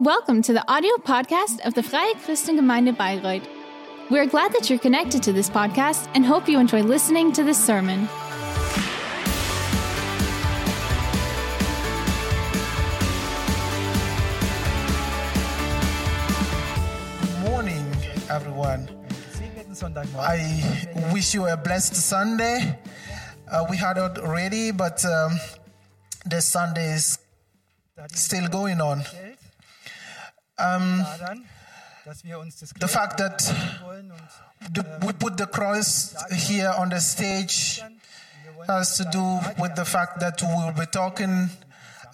Welcome to the audio podcast of the Freie Christengemeinde Bayreuth. We are glad that you're connected to this podcast and hope you enjoy listening to this sermon. morning, everyone. I wish you a blessed Sunday. Uh, we had it already, but um, the Sunday is still going on. Uns das The fact that the, we put the cross here on the stage has to do with the fact that we will be talking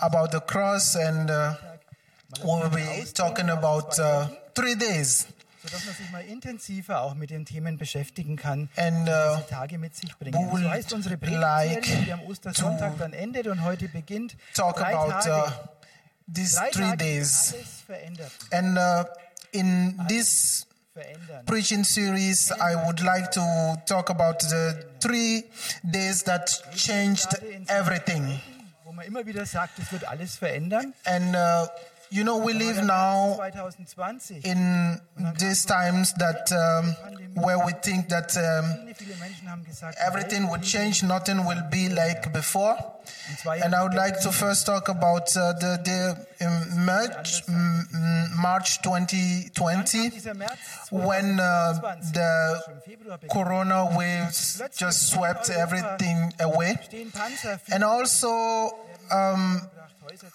about the cross and uh, we'll be talking about uh, three days. sodass man sich mal intensiver auch mit den Themen beschäftigen kann, And die uh, Tage mit sich bringen. we will So heißt unsere like Predigtserie, die am Ostersonntag dann endet und heute beginnt. talk Drei about Tage, uh, these three days. And uh, in this preaching series, I would like to talk about the three days that changed everything. Wo man immer wieder sagt, es wird alles verändern. And uh, you know, we live now in these times that um, where we think that um, Viele, viele Menschen haben gesagt, everything will change, nothing will be like before. And I would like to first talk about uh, the, the um, March, March 2020 when uh, the schon im Februar beginnt, corona waves just swept everything away. And also um,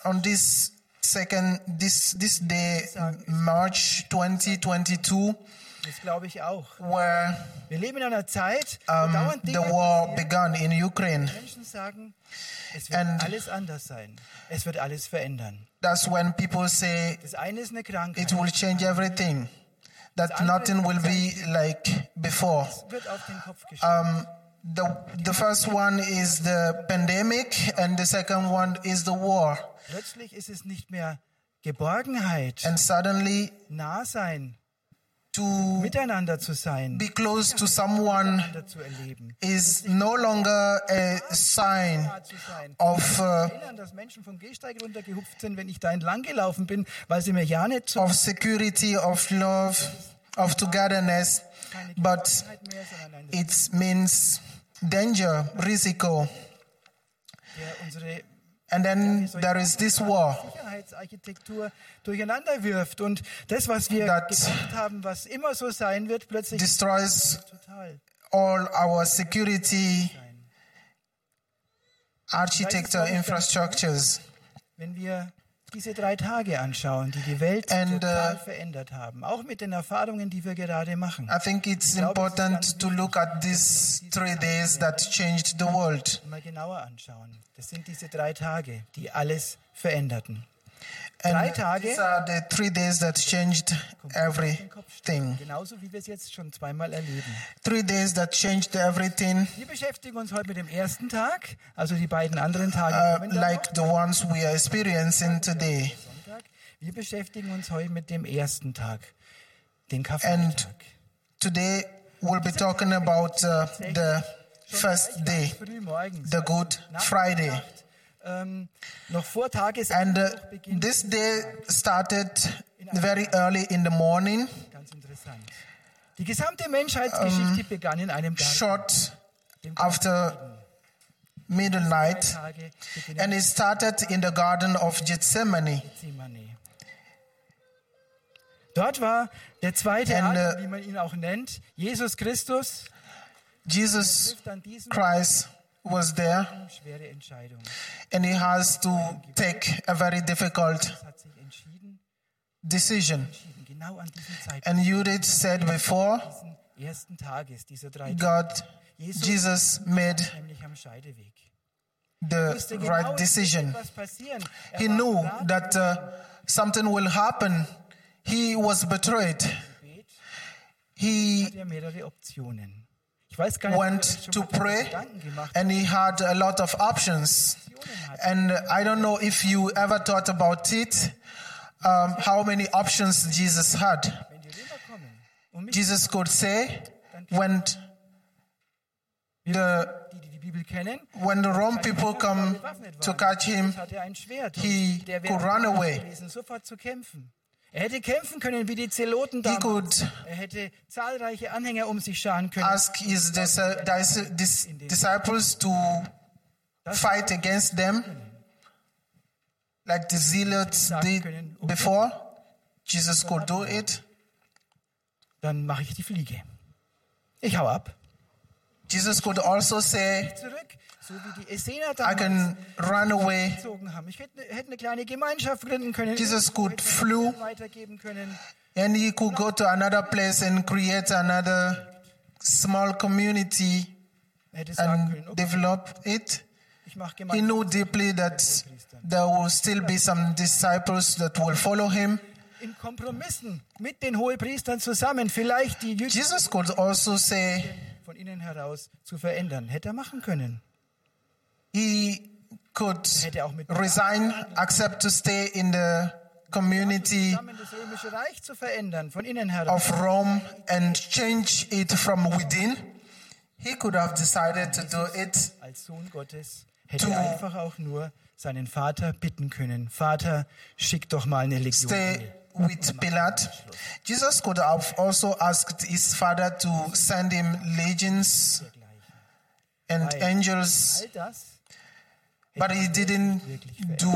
on this second this this day, March 2022, Das glaube ich auch. where Wir leben in einer Zeit, wo um, dauernd the war began in Ukraine. Menschen sagen, es wird And- alles anders sein. Es wird alles verändern. That's when people say Das eine ist eine Krankheit. it will change everything, that nothing will be like before. Es The, the first one is the pandemic, and the second one is the war. Plötzlich ist es nicht mehr Geborgenheit, And suddenly, nah sein, to miteinander zu sein, be close to someone zu erleben. is no longer a sign of, uh, dass Menschen vom Gehsteig runtergehupft sind, wenn ich da entlang gelaufen bin, weil sie mir ja nicht of security, of love, of togetherness, but it means danger, risiko. And then there is this war Sicherheitsarchitektur durcheinander wirft und das, was wir gedacht haben, was immer so sein wird, plötzlich destroys all our security architecture infrastructures. Wenn wir diese drei Tage anschauen, die die Welt And, total uh, verändert haben, auch mit den Erfahrungen, die wir gerade machen, I think it's important to look at these three days that changed the world. mal genauer anschauen. Das sind diese drei Tage, die alles veränderten. Drei And Tage these are the three days that changed everything. Genauso wie wir es jetzt schon zweimal erleben. Three days that changed everything, Wir beschäftigen uns heute mit dem ersten Tag, also die beiden anderen Tage uh, like the ones we are experiencing today. Wir beschäftigen uns heute mit dem ersten Tag, den And Karfreitag. today we'll be talking about uh, the first day, the also Good Friday. Ähm, Tages And uh, this day started very early in the morning. Die gesamte Menschheitsgeschichte begann in einem Garten. short after midnight, and it started in the Garden of Gethsemane. Dort war der zweite And, Adam, uh, wie man ihn auch nennt, Jesus Christus, Jesus Christ was there, schwere Entscheidung. and he has to take a very difficult Es hat sich entschieden, decision. entschieden, genau an diesem Zeitpunkt And Judith said before, diesen ersten Tages dieser drei Tage, God, Jesus made nämlich am Scheideweg. the wusste genau, right es wird decision. etwas passieren. Er He war knew bereit that uh, something will happen. He was betrayed. zum Gebet, He hat er mehrere Optionen. Ich weiß gar nicht, ob er went sich schon to mal darüber pray Gedanken gemacht and he had a lot of options. Optionen hat. And I don't know if you ever thought about it, um, how many options Jesus had. Wenn die Römer kommen und mich Jesus could say, when the die, die die Bibel kennen, When the Rome people come bewaffnet to waren. catch him, Paulus hatte ein Schwert. he und der could wäre run bereit away. Er hätte kämpfen können wie die Zeloten damals. Er hätte zahlreiche Anhänger um sich scharen können. ask his dis- dis- dis- disciples to fight against them, like the zealots did before. Jesus could do it. Dann mache ich die Fliege. Ich hau ab. Jesus could also say, so wie die Essener I can run away. Ich hätte, hätte eine Gemeinschaft gründen können. Jesus could flew. And he could go to another place and create another small community Er and develop it. He knew deeply that there will still be some disciples that will follow him. In Kompromissen mit den Hohepriestern zusammen vielleicht die Jünger Jesus could also say von innen heraus zu verändern. Hätte er machen können. he could Hätte auch mit resign, accept to stay in the community of Rome and change it from within. He could have decided to do it Als Sohn Gottes hätte er einfach auch nur seinen Vater bitten können. Vater, schick doch mal eine Legion. stay with Pilate. Jesus could have also asked his father to send him legions and angels, but he didn't do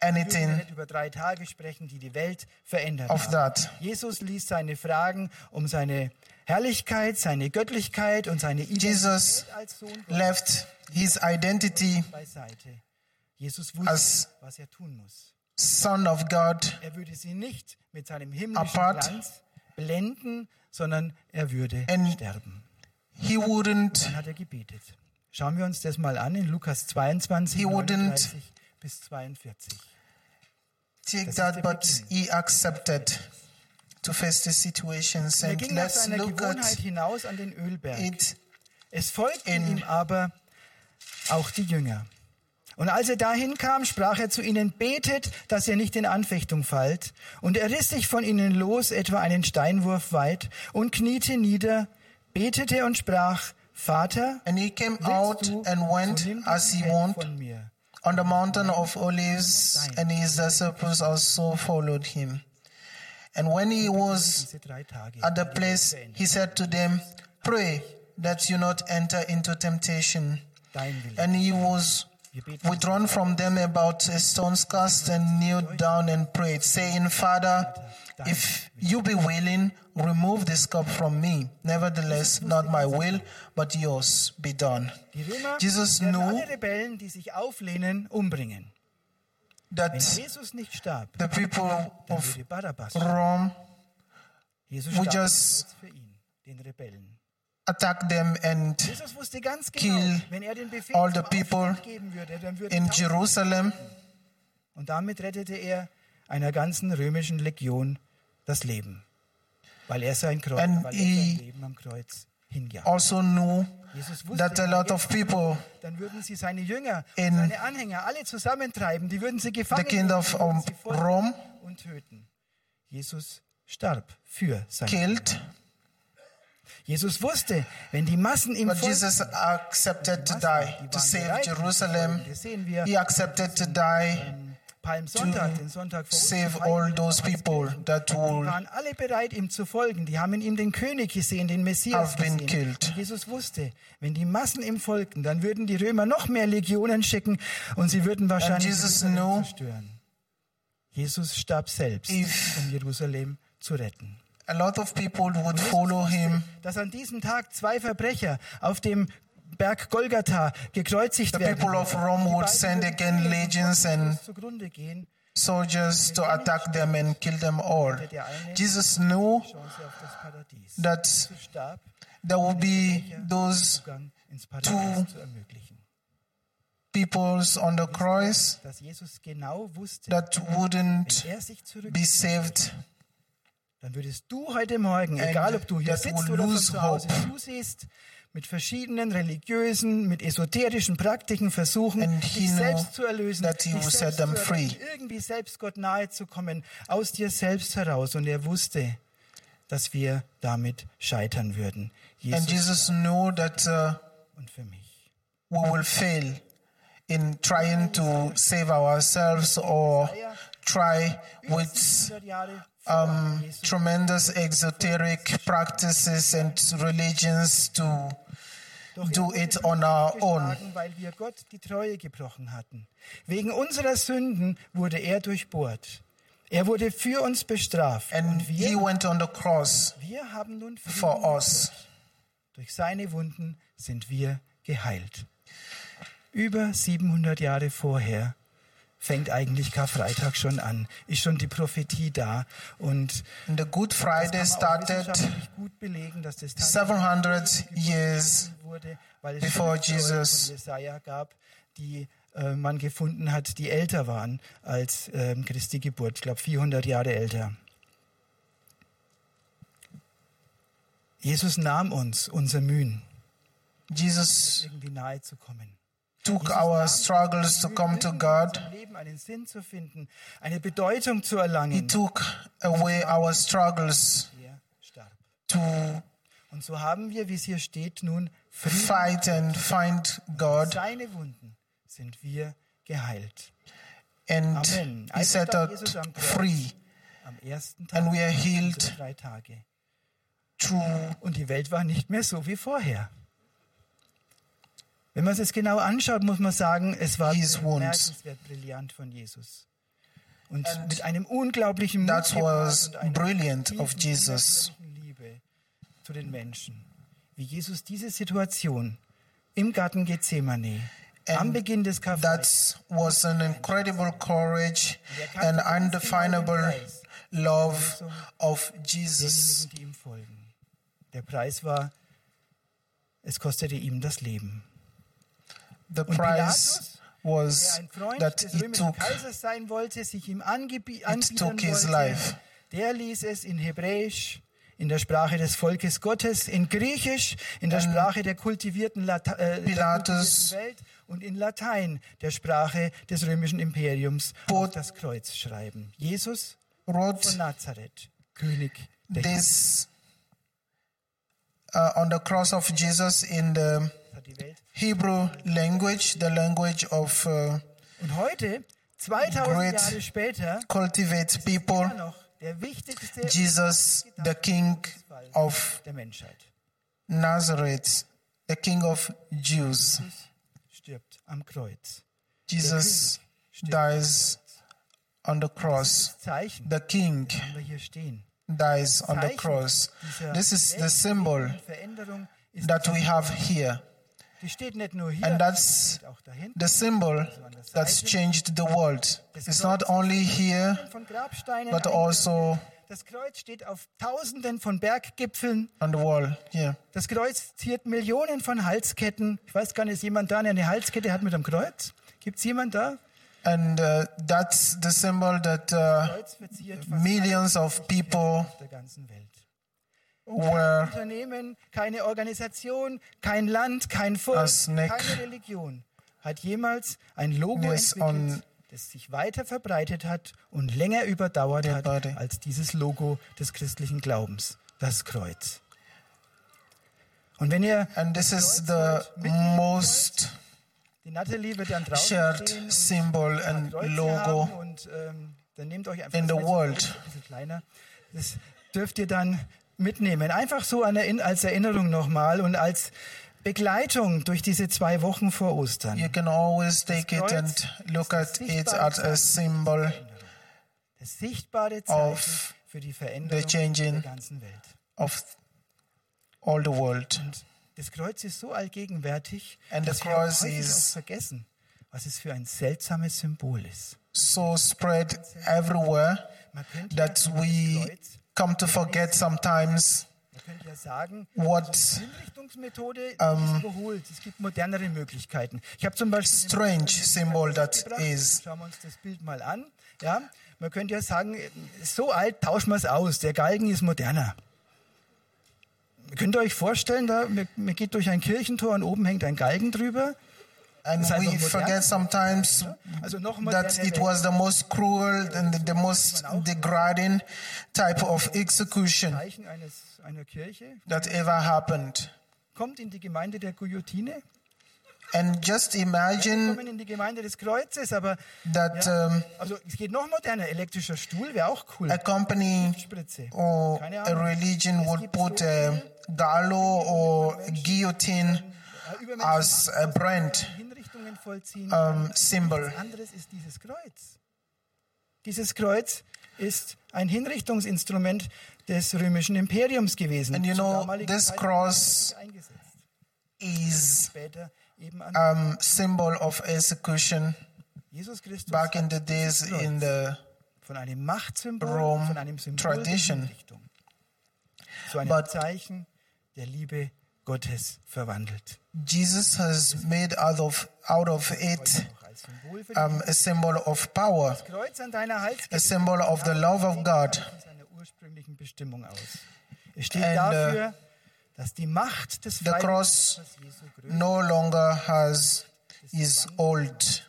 anything über drei Tage sprechen, die die Welt verändert of that. Jesus ließ seine Fragen um seine Herrlichkeit, seine Göttlichkeit und seine Identität Jesus Gottes left his identity beiseite. Jesus wusste, was er tun muss. Son of God Er würde sie nicht mit seinem himmlischen Apart. Glanz blenden, sondern er würde sterben. he wouldn't Dann hat er gebetet. Schauen wir uns das mal an in Lukas 22, He wouldn't- 39 bis 42. take that, but he accepted to face the situations. Er ging nach seiner Gewohnheit hinaus an den Ölberg. Es folgten ihm aber auch die Jünger. Und als er dahin kam, sprach er zu ihnen, betet, dass ihr nicht in Anfechtung fallt. Und er riss sich von ihnen los, etwa einen Steinwurf weit, und kniete nieder, betete und sprach, Vater, And he came out and went as he mir. on the mountain of Olives, and his disciples also followed him. And when he was at the place, he said to them, Pray that you not enter into temptation. And he was withdrawn from them about a stone's cast and kneeled down and prayed, saying, Father, if you be willing, remove this cup from me. Nevertheless, not my will, but yours be done. Jesus knew alle Rebellen, die sich auflehnen, umbringen. Wenn that Jesus nicht starb, the people of Rome would just attack them and genau, kill all the people in Jerusalem. Und damit rettete er einer ganzen römischen Legion das Leben, weil er sein, Kreuz, er he sein Leben am Kreuz hingab. Also knew Jesus wusste, that a lot of jetzt people, dann würden sie seine Jünger, in seine Anhänger alle zusammentreiben, die würden sie gefangen the kingdom of foltern Rome und töten. Jesus starb für sein killed, Jesus wusste, wenn die Massen ihm but folgten, Jesus accepted to die to save Jerusalem. He accepted to die Palmsonntag, den Sonntag vor save all those people that will waren alle bereit, ihm zu folgen. Die haben in ihm den König gesehen, den Messias have been gesehen. killed. Und Jesus wusste, wenn die Massen ihm folgten, dann würden die Römer noch mehr Legionen schicken und sie würden wahrscheinlich Jesus Jerusalem zerstören. Jesus starb selbst, um Jerusalem zu retten. A lot of people would follow him. Dass an diesem Tag zwei Verbrecher auf dem Berg Golgatha gekreuzigt The werden. people of. Rome would send again legions and soldiers to attack them and kill them all. Jesus knew that there would be those ermöglichen. peoples on the cross genau that wouldn't be saved dann würdest du heute Morgen, And egal ob du hier sitzt oder von zu Hause hope. zusiehst, mit verschiedenen religiösen, mit esoterischen Praktiken versuchen, And he dich selbst zu erlösen, dich selbst set them zu free. erretten, irgendwie selbst Gott nahe zu kommen, aus dir selbst heraus. Und er wusste, dass wir damit scheitern würden. and Jesus Jesus knew that uh, und für mich. we will fail in trying to save ourselves or try with 100 Jahre vor um, tremendous exoteric practices and religions to do it für on uns our own. Weil wir Gott die Treue gebrochen hatten. Wegen unserer Sünden wurde er durchbohrt. Er wurde für uns bestraft. And Und he wir, went on the cross wir haben nun for us. Gott. Durch seine Wunden sind wir geheilt. Über 700 Jahre vorher fängt eigentlich Karfreitag schon an, ist schon die Prophetie da und the Good Friday started gut belegen, dass das 700 years wurde, weil es before Jesus. Jesaja gab, die äh, man gefunden hat, die älter waren als ähm, Christi Geburt. Ich glaube 400 Jahre älter. Jesus nahm uns unser Mühen, Jesus irgendwie nahe zu kommen. took Jesus our nahm struggles to come to God. Einen Sinn zu finden, eine Bedeutung zu He erlangen. took away our struggles Er starb. to Und so haben wir, wie es hier steht, nun Frieden. fight and find God. Seine Wunden sind wir geheilt. And Amen. He Also set us free. Am ersten Tag And we are unserer healed drei Tage. through Und die Welt war nicht mehr so wie vorher. Wenn man es jetzt genau anschaut, muss man sagen, es war bemerkenswert brillant von Jesus. Und And mit einem unglaublichen Mut that was brilliant of Jesus. Liebe zu den Menschen. Wie Jesus diese Situation im Garten Gethsemane am And Beginn des Karfreitags That was an incredible courage and undefinable love of Jesus. Der Preis war, es kostete ihm das Leben. The price der was ein Freund that des römischen took Kaisers sein wollte, sich ihm anbieten took his wollte, life. der ließ es in Hebräisch, in der Sprache des Volkes Gottes, in Griechisch, in der Sprache der kultivierten, Lata äh, der Pilatus- kultivierten Welt und in Latein, der Sprache des römischen Imperiums, auf das Kreuz schreiben. Jesus wrote von Nazareth, König der this uh, on the cross of Jesus in the Christen, hat die Welt. Hebrew language, the language of uh, Und heute, 2000 Great Jahre später, cultivate immer people, noch der wichtigste Jesus, the King of der Menschheit. Nazareth, the King of Jews. Jesus stirbt am Kreuz. Jesus dies on the cross. Das Zeichen The King haben wir hier stehen. dies on the Zeichen cross. dieser This is the weltlichen symbol Veränderung ist, that we have here. And that's the symbol that's changed the world. It's not only here, but also Das Kreuz steht auf Tausenden von Berggipfeln. on the wall here. Das Kreuz ziert Millionen von Halsketten. Ich weiß gar nicht, ist jemand da, der eine Halskette hat mit einem Kreuz? Gibt es jemand da? And uh, that's the symbol that uh, millions of people were Unternehmen, keine Organisation, kein Land, kein Volk, keine Religion. Hat jemals ein Logo entwickelt, das sich weiter verbreitet hat und länger überdauert hat als dieses Logo des christlichen Glaubens, das Kreuz. Und wenn ihr and this is the most shared symbol and logo und ähm, dann nehmt euch einfach in the world. Das dürft ihr dann mitnehmen. Einfach so als Erinnerung nochmal und als Begleitung durch diese zwei Wochen vor Ostern. You can always take it and look at it as a symbol Das sichtbare Zeichen of für die Veränderung the changing der ganzen Welt. of all the world. Und das Kreuz ist so allgegenwärtig, And the dass wir auch cross häufig is- vergessen, was es für ein seltsames Symbol ist. So spread everywhere that we come to forget sometimes man könnte ja sagen, what Die Hinrichtungsmethode die ist überholt. Es gibt modernere Möglichkeiten. Ich habe zum Beispiel strange symbol that is. Schauen wir uns das Bild mal an. Ja, man könnte ja sagen, so alt tauschen wir es aus. Der Galgen ist moderner. Könnt ihr euch vorstellen, da, man, man geht durch ein Kirchentor und oben hängt ein Galgen drüber. And we forget sometimes Also that it was the most cruel and the most degrading type of execution that ever happened. Kommt in die Gemeinde der Guillotine. And just imagine Kommen in die Gemeinde des Kreuzes, aber that ja, um, also es geht noch moderner. Elektrischer Stuhl wäre auch cool. a company or a religion would put a viel gallo or guillotine as a brand. Um, symbol. Nichts anderes ist dieses Kreuz. Dieses Kreuz ist ein Hinrichtungsinstrument des römischen Imperiums gewesen. And you know, this cross is um, symbol of execution back in the days in the von einem Machtsymbol, Rome von einem Symbol tradition. einem But- Zeichen der Liebe Gottes verwandelt. Jesus has made out of out of it um, a symbol of power, a symbol of the love of God. Es steht And, uh, dafür, dass die Macht des The cross no longer has his old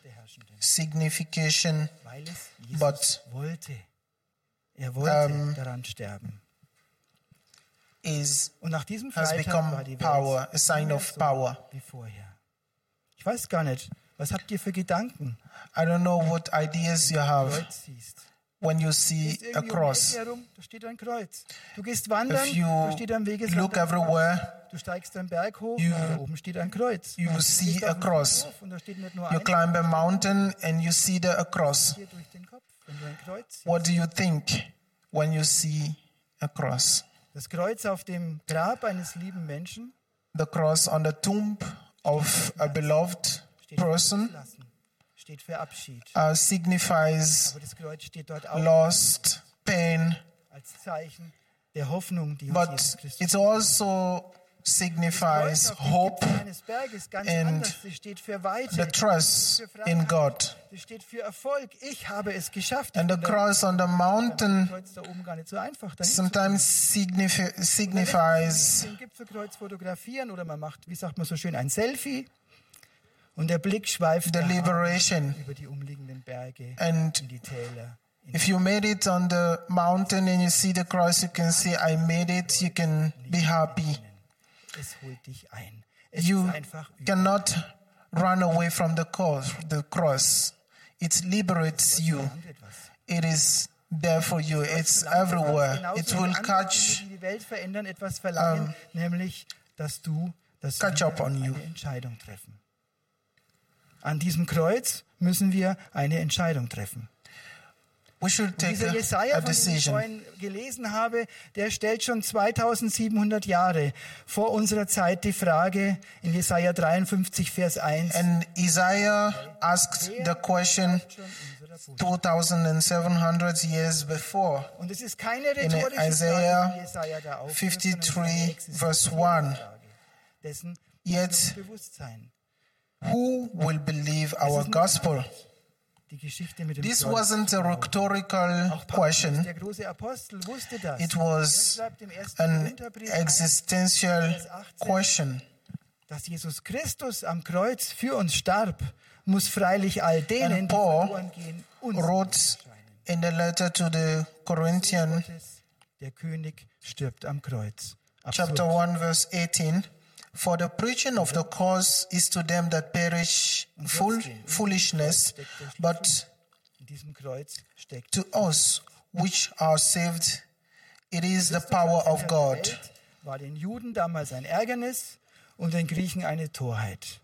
signification, but. Er um, daran sterben. is has become uh, power, a sign of power. Ich weiß gar nicht, was habt ihr für Gedanken? I don't know what ideas you have when you see a cross. If you look everywhere, you, you see a cross. You climb a mountain and you see the, a cross. What do you think when you see a cross? Das Kreuz auf dem Grab eines lieben Menschen. The cross on the tomb of a beloved person steht für Abschied. uh, signifies lost, pain, als Zeichen der Hoffnung, die uns but Jesus Christus it also signifies hope and the trust in God. And the cross on the mountain sometimes signifies wie sagt man so schön, ein Selfie. Und der Blick schweift liberation. über die umliegenden Berge, And in die Täler. If you made it on the mountain and you see the cross, you can say, I made it. You can be happy. Es holt dich ein. Es You ist einfach über. cannot run away from the cross. The cross. It liberates you. It is there for you. It's everywhere. It will catch die Welt verändern, etwas verlangen, nämlich, dass du dass catch wir up on you. eine Entscheidung treffen. An diesem Kreuz müssen wir eine Entscheidung treffen. We should take Dieser Jesaja, a von dem ich vorhin gelesen habe, der stellt schon 2700 Jahre vor unserer Zeit die Frage in Jesaja 53, Vers 1. And Isaiah asked the question schon unserer Buße. 2,700 years before. Und es ist keine rhetorische Isaiah Frage, die Jesaja da aufwirft, 53, sondern es ist eine existenzielle verse 1. Frage. Dessen Yet- müssen wir bewusst sein. Who will believe our gospel? Die Geschichte mit dem This wasn't a rhetorical question. der große Apostel, wusste das. It was an existential question. dass Jesus Christus am Kreuz für uns starb, muss freilich all denen, And Paul gehen, uns Wrote in the letter to the Corinthian, Gottes, der König stirbt am Kreuz. chapter Absurd. 1, verse 18. For the preaching of the cross is to them that perish full foolishness, but to us which are saved, it is the power of God. War den Juden damals ein Ärgernis und den Griechen eine Torheit.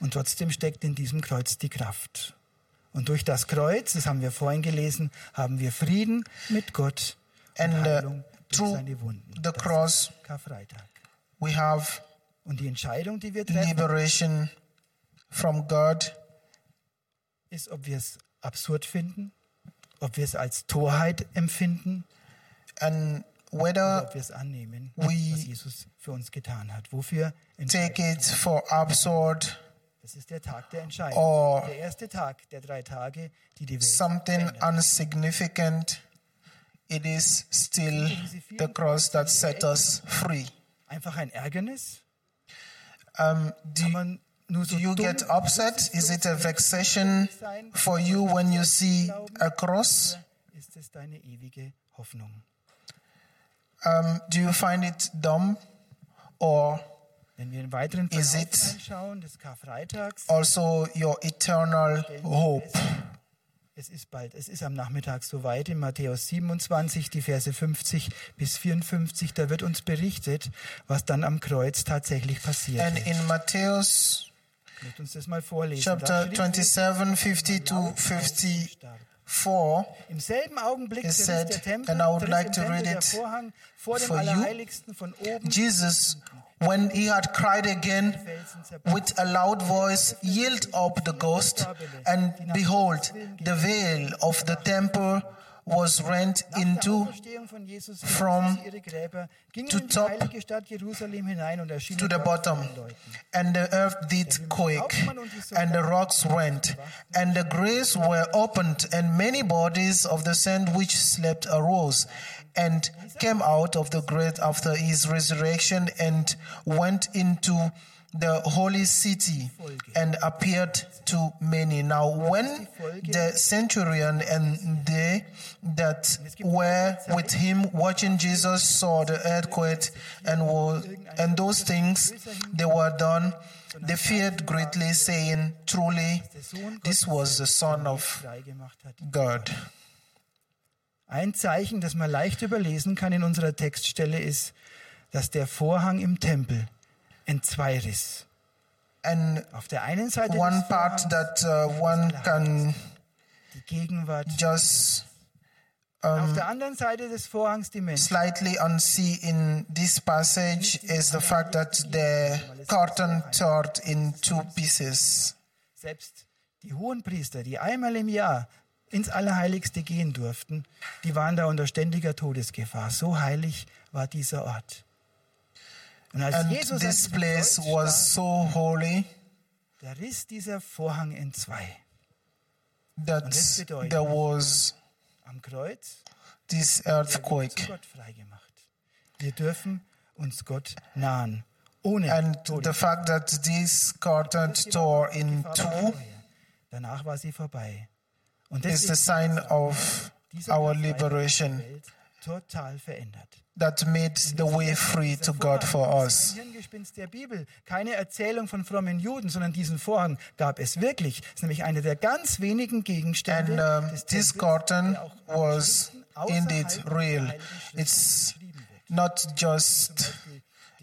Und trotzdem steckt in diesem Kreuz die Kraft. Und durch das Kreuz, das haben wir vorhin gelesen, haben wir Frieden mit Gott und And uh, Heilung durch through seine Wunden. the cross, Karfreitag. We have Und die Entscheidung, die wir treffen, liberation from God, ist, ob wir es absurd finden, ob wir es als Torheit empfinden, and whether ob wir es annehmen, we was Jesus für uns getan hat. Wofür take it for absurd Das ist der Tag der Entscheidung. or der erste Tag der drei Tage, die die Welt something verändern. unsignificant, it is still the cross that set us free. Einfach ein Ärgernis? Um, do, man nur so do you get upset? Is it a vexation for you when you see a cross? Ist es deine ewige Hoffnung? Um, do you find it dumb or Wenn wir einen weiteren Is Verlauf it- anschauen des Karfreitags, also your eternal hope. Es ist bald, es ist am Nachmittag soweit in Matthäus 27, die Verse 50 bis 54, da wird uns berichtet, was dann am Kreuz tatsächlich passiert. And in Matthäus Ich uns das mal vorlesen. chapter Da steht, 27, 50 to 54, Im selben Augenblick It said, Tempel, and I would like to read it Vorhang vor dem for you. Jesus, when he had cried again with a loud voice, yielded up the ghost, and behold, the veil of the temple was rent Nach der into Auferstehung von Jesus from verließen sie ihre Gräber, gingen to in die top heilige Stadt Jerusalem hinein und erschienen to the dort bottom, vor den Leuten. and the earth did quake, and the rocks rent, and the graves were opened, and many bodies of the saints which slept arose, and came out of the grave after his resurrection, and went into the holy city, and appeared to many. Now, when the centurion and they that were with him watching Jesus saw the earthquake and and those things they were done, they feared greatly, saying, Truly, this was the Son of. God. Ein Zeichen, das man leicht überlesen kann in unserer Textstelle, ist, dass der Vorhang im Tempel entzweiriss. And Auf der einen Seite one des part Vorhangs that uh, one can die Gegenwart, just auf der anderen Seite des Vorhangs die Menschen. slightly unsee in this passage is the fact that the curtain tore in two pieces. Selbst die Hohenpriester, die einmal im Jahr ins Allerheiligste gehen durften, die waren da unter ständiger Todesgefahr. So heilig war dieser Ort. Und als And Jesus this place Kreuz was so holy da riss dieser Vorhang in zwei. that das bedeutet- there was Am Kreuz this zu earthquake. Gott freigemacht. Wir dürfen uns Gott nahen, ohne And the Todes- fact that this curtain tore in two. Danach war sie vorbei. Und is the deswegen sign ist of our liberation that made the way free to God for Das us. ist Hirngespinst der Bibel. Keine Erzählung von frommen Juden, sondern diesen Vorhang gab es wirklich. Das ist nämlich einer der ganz wenigen Gegenstände And um, this curtain was indeed real. It's not just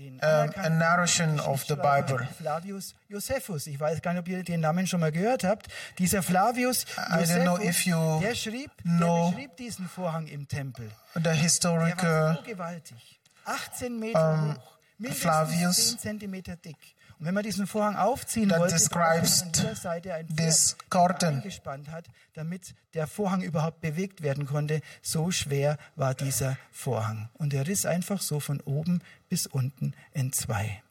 Um, anerkannten a narration of the Bible. Flavius Josephus. Ich weiß gar nicht, ob ihr den Namen schon mal gehört habt. Dieser Flavius Josephus, der schrieb, der beschrieb diesen Vorhang im Tempel. Der war historical so gewaltig. 18 Meter hoch, mindestens Flavius 10 Zentimeter dick. Und wenn man diesen Vorhang aufziehen that wollte, describes an jeder Seite ein this curtain. eingespannt hat, damit der Vorhang überhaupt bewegt werden konnte. So schwer war dieser Vorhang. Und er riss einfach so von oben bis unten in zwei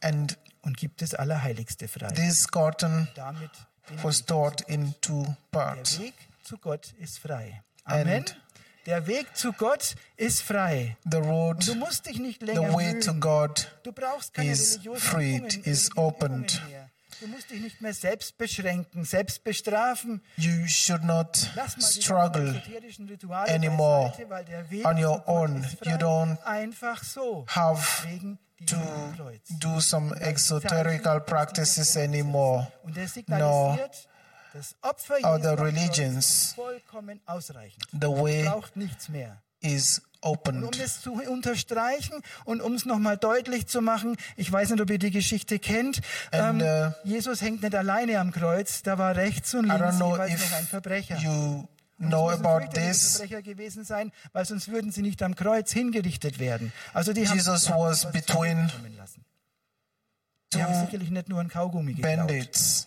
and und gibt das Allerheiligste frei. this curtain was taught in two Der parts. Weg zu Gott ist frei. Amen. And- Der Weg zu Gott ist frei. The road, Du musst dich nicht the länger way to. God Du brauchst keine is freed, is opened. Mehr. Du musst dich nicht mehr selbst beschränken, selbst bestrafen. You should not struggle anymore Weg on your own. You don't so. have to do some exoterical practices anymore. No, das Opfer other religions. ist vollkommen ausreichend. the way Braucht nichts mehr. is Und um opened. das zu unterstreichen und um es nochmal deutlich zu machen, ich weiß nicht, ob ihr die Geschichte kennt, And, ähm, uh, Jesus hängt nicht alleine am Kreuz, da war rechts und links jeweils noch ein Verbrecher. you es know about this. Verbrecher gewesen sein, weil sonst würden sie nicht am Kreuz hingerichtet werden. Also die Jesus haben was between lassen. Die haben two sicherlich nicht nur ein Kaugummi geklaut. bandits.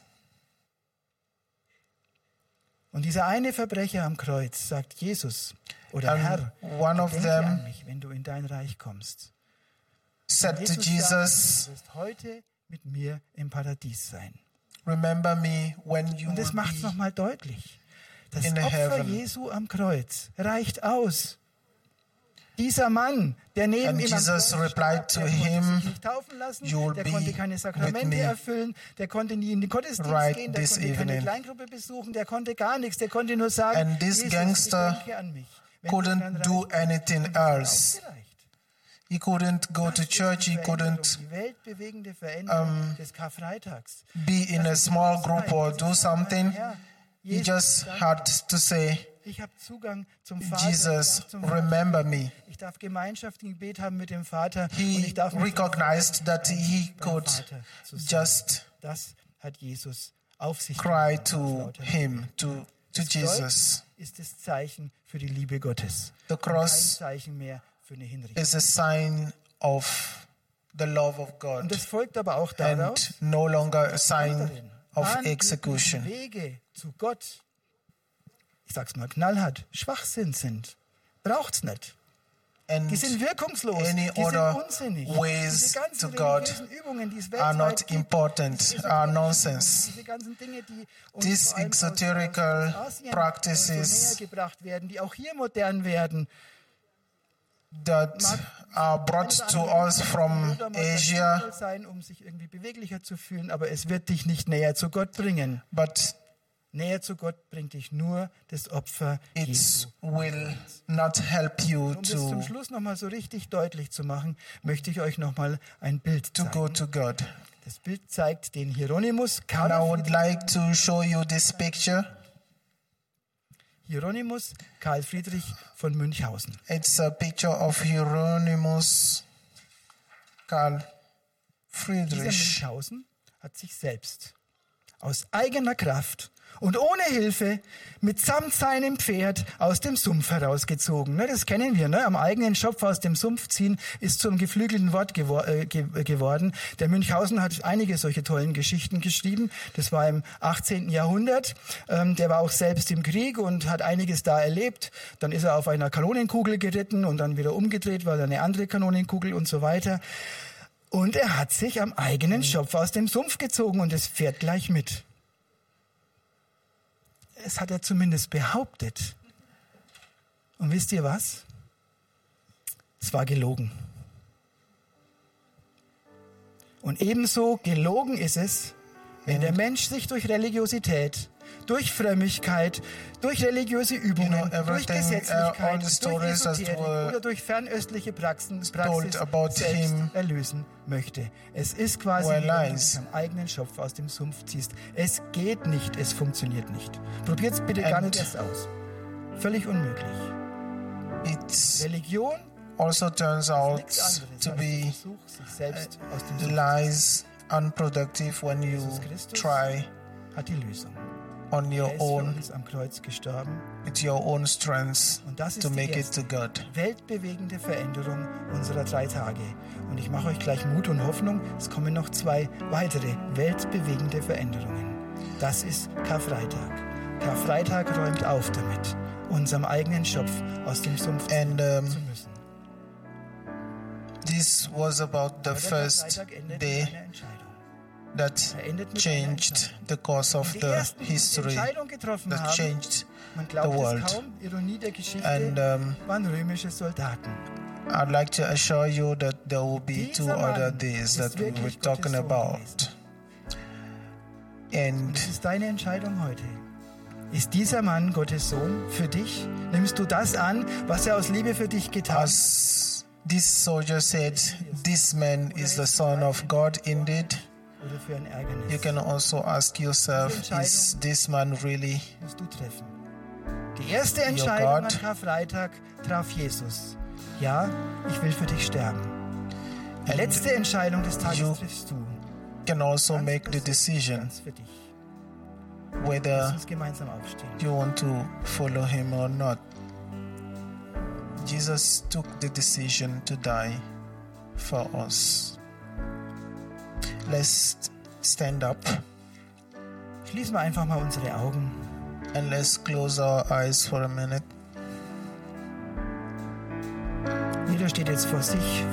Und dieser eine Verbrecher am Kreuz sagt Jesus oder And Herr, one of them an mich, wenn du in dein Reich kommst. Said to Jesus, Jesus, sagt, du wirst heute mit mir im Paradies sein. Remember me when you Und das macht es nochmal deutlich. Das Opfer heaven. Jesu am Kreuz reicht aus. Dieser Mann, der neben And ihm Jesus replied to him, sich nicht taufen lassen, "You will der be konnte keine Sakramente me erfüllen, der konnte nie in den Gottesdienst right gehen, der this konnte keine evening." Kleingruppe besuchen, der konnte gar nichts, der konnte nur sagen, And this Jesus, gangster ich an mich. Wenn du in dein couldn't do anything dann ist es else. He couldn't go to church. He couldn't die um, weltbewegende Veränderung des Karfreitags. be in a small group or do something. He just had to say, Ich habe Zugang zum Vater. Jesus, zum Vater remember me. Ich darf Gemeinschaft im Gebet haben mit dem Vater. und He ich darf recognized that he could just Das hat Jesus auf sich cry to him, to, to Jesus. ist das Zeichen für die Liebe Gottes. The Und kein cross Zeichen mehr für eine Hinrichtung. is a sign of the love of Und God das folgt aber auch daraus, and no longer a sign of execution. Wege zu Gott, ich sag's mal knallhart, Schwachsinn sind. Braucht's nicht. And Die sind wirkungslos. any die other sind unsinnig. ways diese ganzen to God Übungen, die es are not gibt, important, are nonsense. Diese ganzen Dinge, die uns These exoterical Asien practices- näher gebracht werden, die auch hier modern werden. that are brought to us from Asia, sein, um sich irgendwie beweglicher zu fühlen, aber es wird dich nicht näher zu Gott bringen. but Näher zu Gott bringt dich nur das Opfer it Jesu. will not help you Um das zum to, Schluss nochmal so richtig deutlich zu machen, möchte ich euch nochmal ein Bild to zeigen. go to God. Das Bild zeigt den Hieronymus, And I Karl would like to show you this picture. Hieronymus Karl Friedrich von Münchhausen. It's a picture of Hieronymus Karl Dieser Friedrich. Münchhausen hat sich selbst aus eigener Kraft und ohne Hilfe mitsamt seinem Pferd aus dem Sumpf herausgezogen. Ne, das kennen wir. Ne? Am eigenen Schopf aus dem Sumpf ziehen ist zum geflügelten Wort gewor äh, ge geworden. Der Münchhausen hat einige solche tollen Geschichten geschrieben. Das war im 18. Jahrhundert. Ähm, der war auch selbst im Krieg und hat einiges da erlebt. Dann ist er auf einer Kanonenkugel geritten und dann wieder umgedreht, war da eine andere Kanonenkugel und so weiter. Und er hat sich am eigenen Schopf aus dem Sumpf gezogen und es fährt gleich mit. Es hat er zumindest behauptet. Und wisst ihr was? Es war gelogen. Und ebenso gelogen ist es, wenn der Mensch sich durch Religiosität, durch Frömmigkeit, durch religiöse Übungen, You know, durch uh, Gesetzlichkeit, the durch Esoterik oder durch fernöstliche Praxen, Praxis selbst erlösen möchte. Es ist quasi, wie wenn du dich am eigenen Schopf aus dem Sumpf ziehst. Es geht nicht, es funktioniert nicht. Probiert's bitte gar And- nicht erst aus. Völlig unmöglich. Religion also turns out anderes to be Versuch, Sumpf lies unproductive when you try hat die Lösung. On your own am Kreuz gestorben. with your own strength Und das ist to make it to God. weltbewegende Veränderung unserer drei Tage. Und ich mache euch gleich Mut und Hoffnung, es kommen noch zwei weitere weltbewegende Veränderungen. Das ist Karfreitag. Karfreitag räumt auf damit, unserem eigenen Schopf aus dem Sumpf And um, zu müssen. this was about the first day. That changed the course of Die the history, that changed the es world. And um. I'd like to assure you that there will be two other days that we were talking about. And Das ist deine Entscheidung heute. Ist dieser Mann Gottes Sohn für dich? Nimmst du das an, was er aus Liebe für dich getan hat? this soldier said, this man is the son of God indeed. Oder für ein You Ärgernis? can also ask yourself, is this man really Musst du treffen. Die erste Entscheidung God. Karfreitag traf Jesus. Ja, ich will für dich sterben. Die And letzte Entscheidung des Tages you triffst du. can also Ganz make the decision whether you want to follow him or not. Jesus took the decision to die for us. Let's stand up Schließen wir einfach mal unsere Augen. and let's close our eyes for a minute. Jeder steht jetzt vor sich.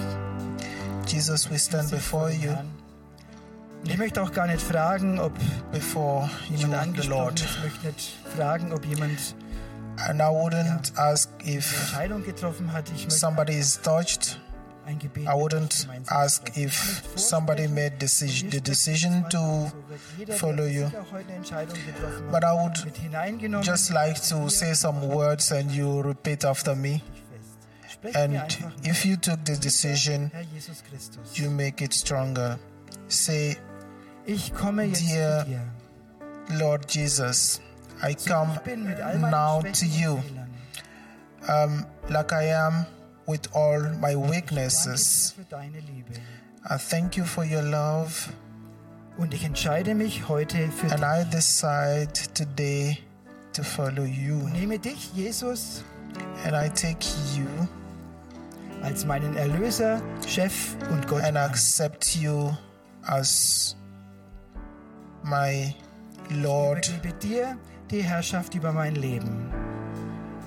Jesus, we stand before you. Und ich möchte auch gar nicht fragen, ob before jemand the angesprochen Lord. ist. Ich möchte nicht fragen, ob jemand And I wouldn't ask eine if Entscheidung getroffen hat. Ich somebody is touched. Ein Gebet I mit euch wouldn't gemeinsam ask sprechen. Ich if möchte somebody vorsprechen, made deci- und the ihr decision sprecht to manchmal so, wird jeder, der follow you. sicher auch heute eine Entscheidung getroffen But hat, I would mit hineingenommen. just like to say some words and you repeat after me. fest. Sprich mir And einfach nach. if you took the decision, Herr Jesus Christus, you make it stronger. Say, ich komme jetzt Dear zu dir. Lord Jesus, I come Ich bin mit all meinen now Schwächen to und you Fehlern. um, like I am with all my Danke dir weaknesses. I thank you for your love, Und ich entscheide mich heute für and. I decide today to follow you. Nehme dich, Jesus, And I take you als meinen Erlöser, Chef und Gott and an. accept you as my Ich Lord übergebe dir die Herrschaft über mein Leben.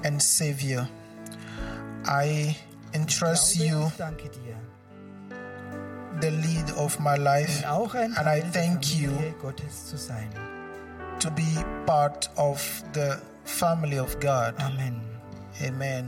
and Savior. I entrust you ich danke dir. the lead of my life Und auch ein And I thank you. Familie Gottes zu sein. to be part of the family of God. Amen. Amen.